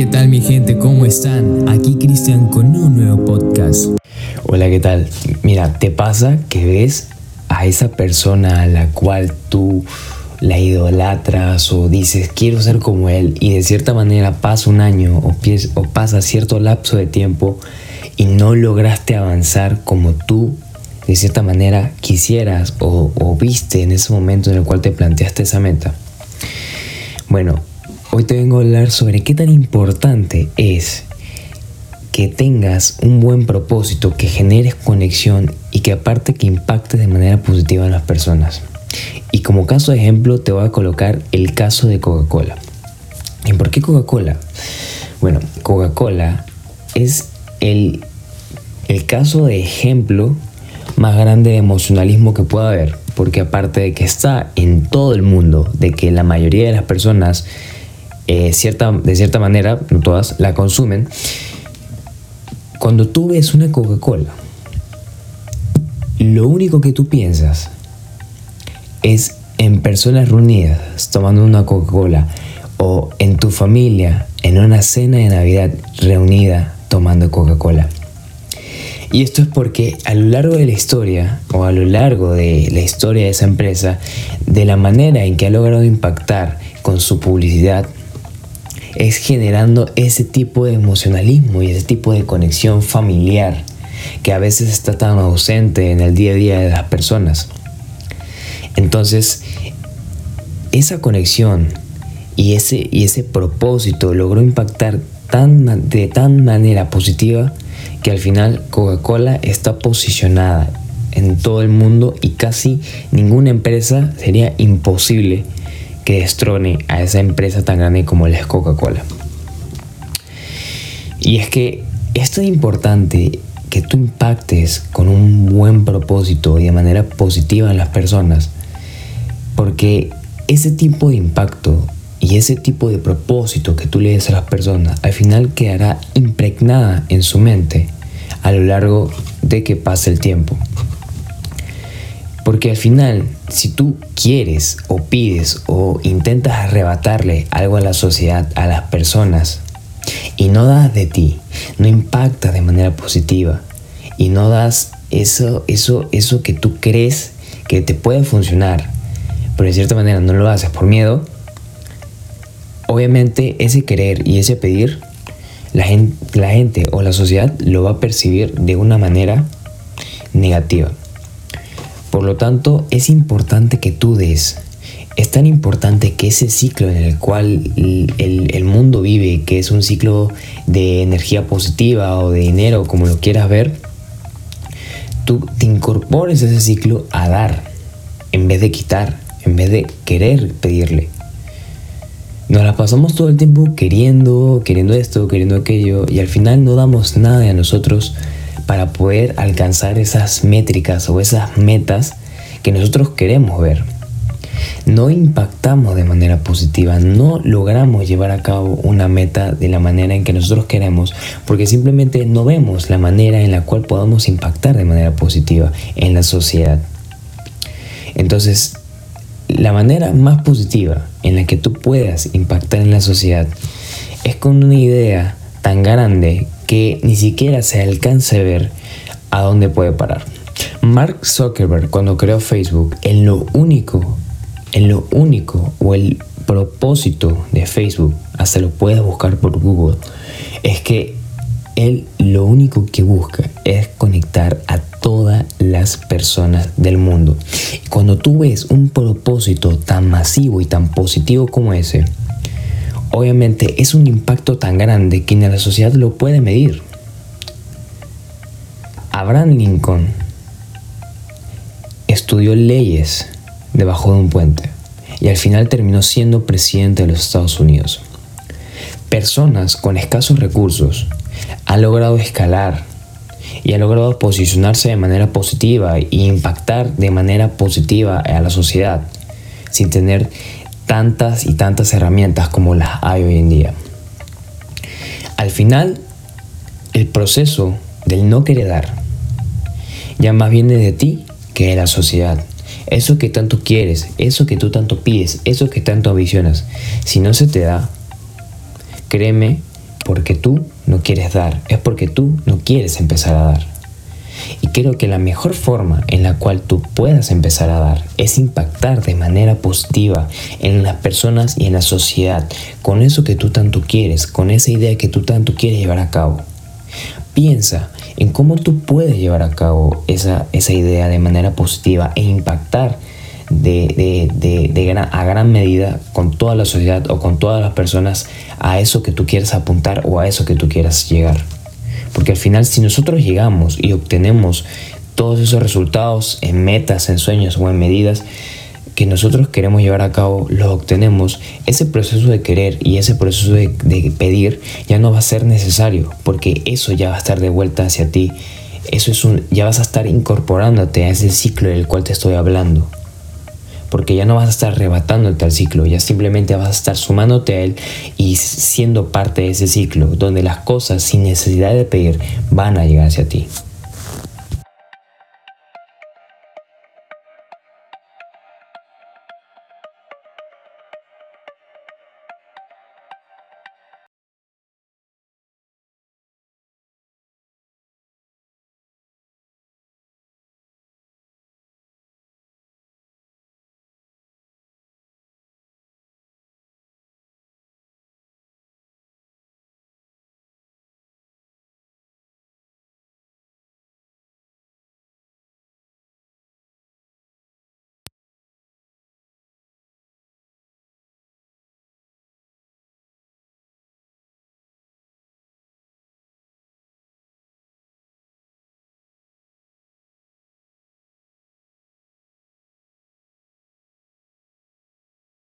¿qué tal mi gente? ¿Cómo están? Aquí Cristian con un nuevo podcast. Hola, ¿qué tal? Mira, ¿te pasa que ves a esa persona a la cual tú la idolatras o dices quiero ser como él y de cierta manera pasa un año o, o pasa cierto lapso de tiempo y no lograste avanzar como tú de cierta manera quisieras o, o viste en ese momento en el cual te planteaste esa meta? Bueno, Hoy te vengo a hablar sobre qué tan importante es que tengas un buen propósito, que generes conexión y que aparte que impactes de manera positiva en las personas. Y como caso de ejemplo te voy a colocar el caso de Coca-Cola. ¿Y por qué Coca-Cola? Bueno, Coca-Cola es el, el caso de ejemplo más grande de emocionalismo que pueda haber. Porque aparte de que está en todo el mundo, de que la mayoría de las personas eh, cierta, de cierta manera, no todas, la consumen. Cuando tú ves una Coca-Cola, lo único que tú piensas es en personas reunidas tomando una Coca-Cola o en tu familia en una cena de Navidad reunida tomando Coca-Cola. Y esto es porque a lo largo de la historia o a lo largo de la historia de esa empresa, de la manera en que ha logrado impactar con su publicidad, es generando ese tipo de emocionalismo y ese tipo de conexión familiar que a veces está tan ausente en el día a día de las personas. Entonces, esa conexión y ese, y ese propósito logró impactar tan, de tan manera positiva que al final Coca-Cola está posicionada en todo el mundo y casi ninguna empresa sería imposible que destrone a esa empresa tan grande como la es Coca-Cola. Y es que es tan importante que tú impactes con un buen propósito y de manera positiva en las personas, porque ese tipo de impacto y ese tipo de propósito que tú le des a las personas al final quedará impregnada en su mente a lo largo de que pase el tiempo. Porque al final, si tú quieres o pides o intentas arrebatarle algo a la sociedad, a las personas, y no das de ti, no impactas de manera positiva, y no das eso, eso, eso que tú crees que te puede funcionar, pero de cierta manera no lo haces por miedo, obviamente ese querer y ese pedir, la gente, la gente o la sociedad lo va a percibir de una manera negativa. Por lo tanto, es importante que tú des. Es tan importante que ese ciclo en el cual el, mundo vive, que es un ciclo de energía positiva o de dinero, como lo quieras ver, tú te incorpores a ese ciclo a dar, en vez de quitar, en vez de querer pedirle. Nos la pasamos todo el tiempo queriendo, queriendo esto, queriendo aquello, y al final no damos nada de nosotros para poder alcanzar esas métricas o esas metas que nosotros queremos ver. No impactamos de manera positiva, no logramos llevar a cabo una meta de la manera en que nosotros queremos, porque simplemente no vemos la manera en la cual podamos impactar de manera positiva en la sociedad. Entonces, la manera más positiva en la que tú puedas impactar en la sociedad es con una idea tan grande que ni siquiera se alcance a ver a dónde puede parar. Mark Zuckerberg cuando creó Facebook, en lo único, en lo único o el propósito de Facebook, hasta lo puedes buscar por Google, es que él lo único que busca es conectar a todas las personas del mundo. cuando tú ves un propósito tan masivo y tan positivo como ese, obviamente es un impacto tan grande que ni la sociedad lo puede medir. Abraham Lincoln estudió leyes debajo de un puente y al final terminó siendo presidente de los Estados Unidos. Personas con escasos recursos han logrado escalar y han logrado posicionarse de manera positiva e impactar de manera positiva a la sociedad sin tener tantas y tantas herramientas como las hay hoy en día. Al final, el proceso del no querer dar ya más viene de ti que de la sociedad. Eso que tanto quieres, eso que tú tanto pides, eso que tanto ambicionas, si no se te da, créeme porque tú no quieres dar, es porque tú no quieres empezar a dar. Y creo que la mejor forma en la cual tú puedas empezar a dar es impactar de manera positiva en las personas y en la sociedad con eso que tú tanto quieres, con esa idea que tú tanto quieres llevar a cabo. Piensa en cómo tú puedes llevar a cabo esa, esa idea de manera positiva e impactar de, de, a gran medida con toda la sociedad o con todas las personas a eso que tú quieres apuntar o a eso que tú quieras llegar. Porque al final si nosotros llegamos y obtenemos todos esos resultados en metas, en sueños o en medidas que nosotros queremos llevar a cabo, los obtenemos, ese proceso de querer y ese proceso de, pedir ya no va a ser necesario porque eso ya va a estar de vuelta hacia ti. Eso es un, ya vas a estar incorporándote a ese ciclo del cual te estoy hablando porque ya no vas a estar arrebatándote al ciclo, ya simplemente vas a estar sumándote a él y siendo parte de ese ciclo, donde las cosas sin necesidad de pedir van a llegar hacia ti.